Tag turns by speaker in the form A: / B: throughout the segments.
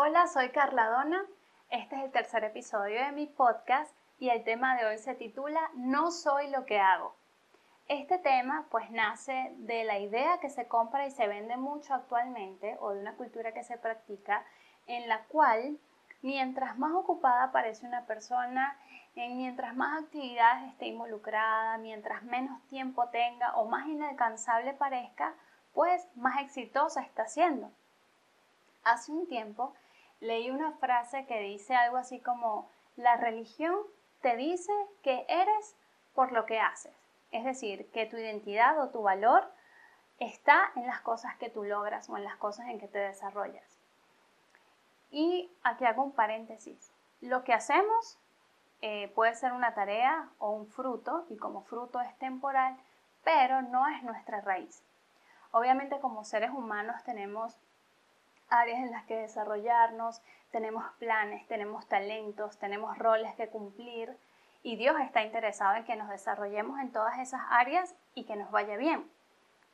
A: Hola, soy Carla Dona. Este es el tercer episodio de mi podcast y el tema de hoy se titula No soy lo que hago. Este tema pues nace de la idea que se compra y se vende mucho actualmente o de una cultura que se practica en la cual mientras más ocupada parece una persona, mientras más actividades esté involucrada, mientras menos tiempo tenga o más inalcanzable parezca, pues más exitosa está siendo. Hace un tiempo leí una frase que dice algo así como, la religión te dice que eres por lo que haces. Es decir, que tu identidad o tu valor está en las cosas que tú logras o en las cosas en que te desarrollas. Y aquí hago un paréntesis. Lo que hacemos eh, puede ser una tarea o un fruto, y como fruto es temporal, pero no es nuestra raíz. Obviamente como seres humanos tenemos áreas en las que desarrollarnos, tenemos planes, tenemos talentos, tenemos roles que cumplir y Dios está interesado en que nos desarrollemos en todas esas áreas y que nos vaya bien.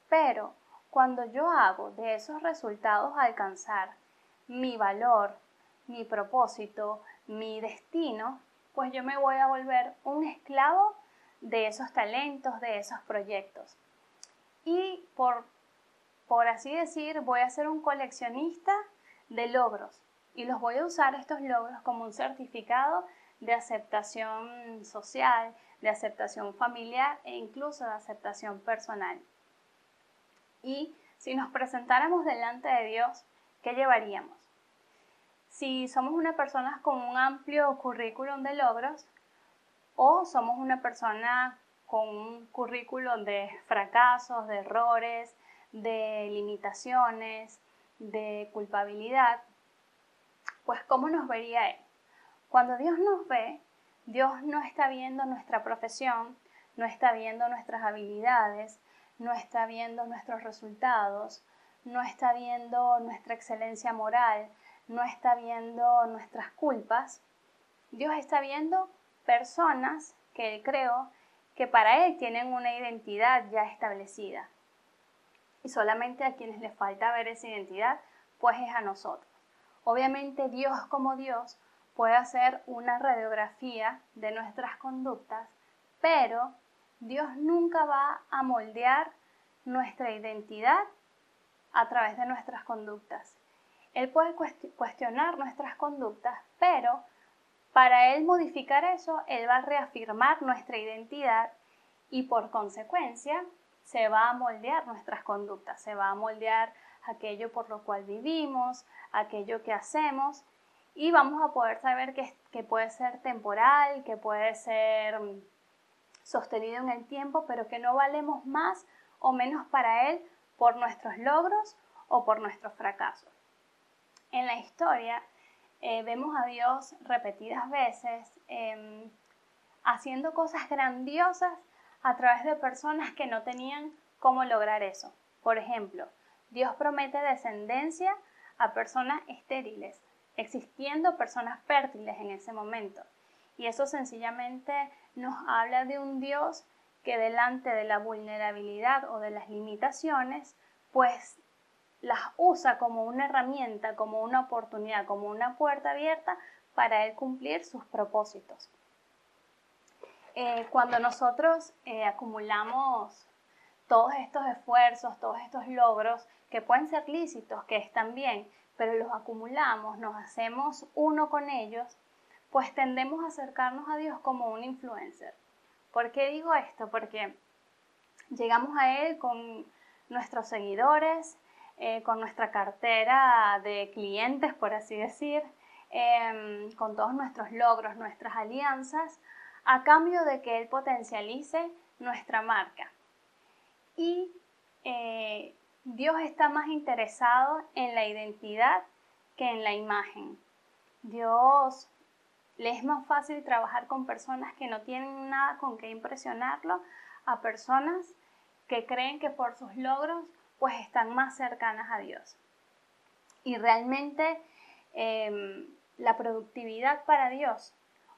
A: Pero cuando yo hago de esos resultados alcanzar mi valor, mi propósito, mi destino, pues yo me voy a volver un esclavo de esos talentos, de esos proyectos. Y por, por así decir, voy a ser un coleccionista de logros y los voy a usar estos logros como un certificado de aceptación social, de aceptación familiar e incluso de aceptación personal. Y si nos presentáramos delante de Dios, ¿qué llevaríamos? Si somos una persona con un amplio currículum de logros o somos una persona con un currículum de fracasos, de errores, de limitaciones, de culpabilidad, pues ¿cómo nos vería Él? Cuando Dios nos ve, Dios no está viendo nuestra profesión, no está viendo nuestras habilidades, no está viendo nuestros resultados, no está viendo nuestra excelencia moral, no está viendo nuestras culpas. Dios está viendo personas que Él creó que para Él tienen una identidad ya establecida. Y solamente a quienes les falta ver esa identidad, pues es a nosotros. Obviamente Dios como Dios puede hacer una radiografía de nuestras conductas, pero Dios nunca va a moldear nuestra identidad a través de nuestras conductas. Él puede cuestionar nuestras conductas, pero para Él modificar eso, Él va a reafirmar nuestra identidad y por consecuencia se va a moldear nuestras conductas, se va a moldear aquello por lo cual vivimos, aquello que hacemos y vamos a poder saber que, puede ser temporal, que puede ser mm, sostenido en el tiempo, pero que no valemos más o menos para Él por nuestros logros o por nuestros fracasos. En la historia eh, vemos a Dios repetidas veces em, haciendo cosas grandiosas a través de personas que no tenían cómo lograr eso. Por ejemplo, Dios promete descendencia a personas estériles, existiendo personas fértiles en ese momento. Y eso sencillamente nos habla de un Dios que delante de la vulnerabilidad o de las limitaciones, pues las usa como una herramienta, como una oportunidad, como una puerta abierta para él cumplir sus propósitos. Eh, cuando nosotros eh, acumulamos todos estos esfuerzos, todos estos logros, que pueden ser lícitos, que están bien, pero los acumulamos, nos hacemos uno con ellos, pues tendemos a acercarnos a Dios como un influencer. ¿Por qué digo esto? Porque llegamos a Él con nuestros seguidores, eh, con nuestra cartera de clientes, por así decir, em, con todos nuestros logros, nuestras alianzas, a cambio de que Él potencialice nuestra marca. Y eh, Dios está más interesado en la identidad que en la imagen. Dios le es más fácil trabajar con personas que no tienen nada con qué impresionarlo a personas que creen que por sus logros pues están más cercanas a Dios. Y realmente em, la productividad para Dios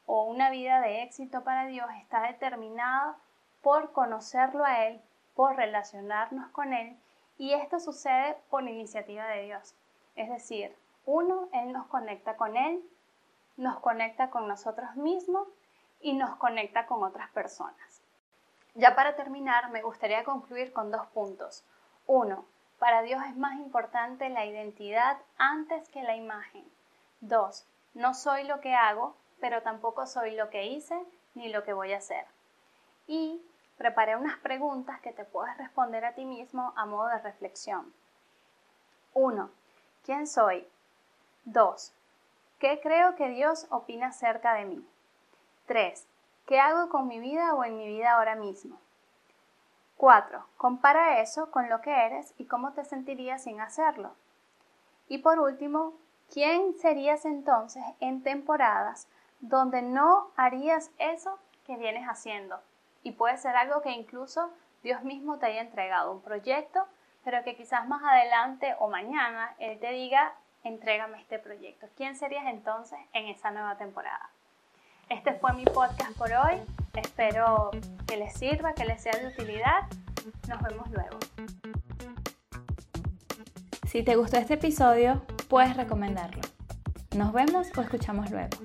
A: o una vida de éxito para Dios está determinada por conocerlo a Él, por relacionarnos con Él y esto sucede por iniciativa de Dios. Es decir, Uno, Él nos conecta con Él, nos conecta con nosotros mismos y nos conecta con otras personas. Ya para terminar, me gustaría concluir con dos puntos. Uno, para Dios es más importante la identidad antes que la imagen. Dos, no soy lo que hago, pero tampoco soy lo que hice ni lo que voy a hacer. Y preparé unas preguntas que te puedes responder a ti mismo a modo de reflexión. 1. ¿Quién soy? 2. ¿Qué creo que Dios opina acerca de mí? 3. ¿Qué hago con mi vida o en mi vida ahora mismo? 4. Compara eso con lo que eres y cómo te sentirías sin hacerlo. Y por último, ¿quién serías entonces en temporadas donde no harías eso que vienes haciendo? Y puede ser algo que incluso Dios mismo te haya entregado, un proyecto, pero que quizás más adelante o mañana Él te diga, entrégame este proyecto. ¿Quién serías entonces en esa nueva temporada? Este fue mi podcast por hoy. Espero que les sirva, que les sea de utilidad. Nos vemos luego.
B: Si te gustó este episodio, puedes recomendarlo. Nos vemos o escuchamos luego.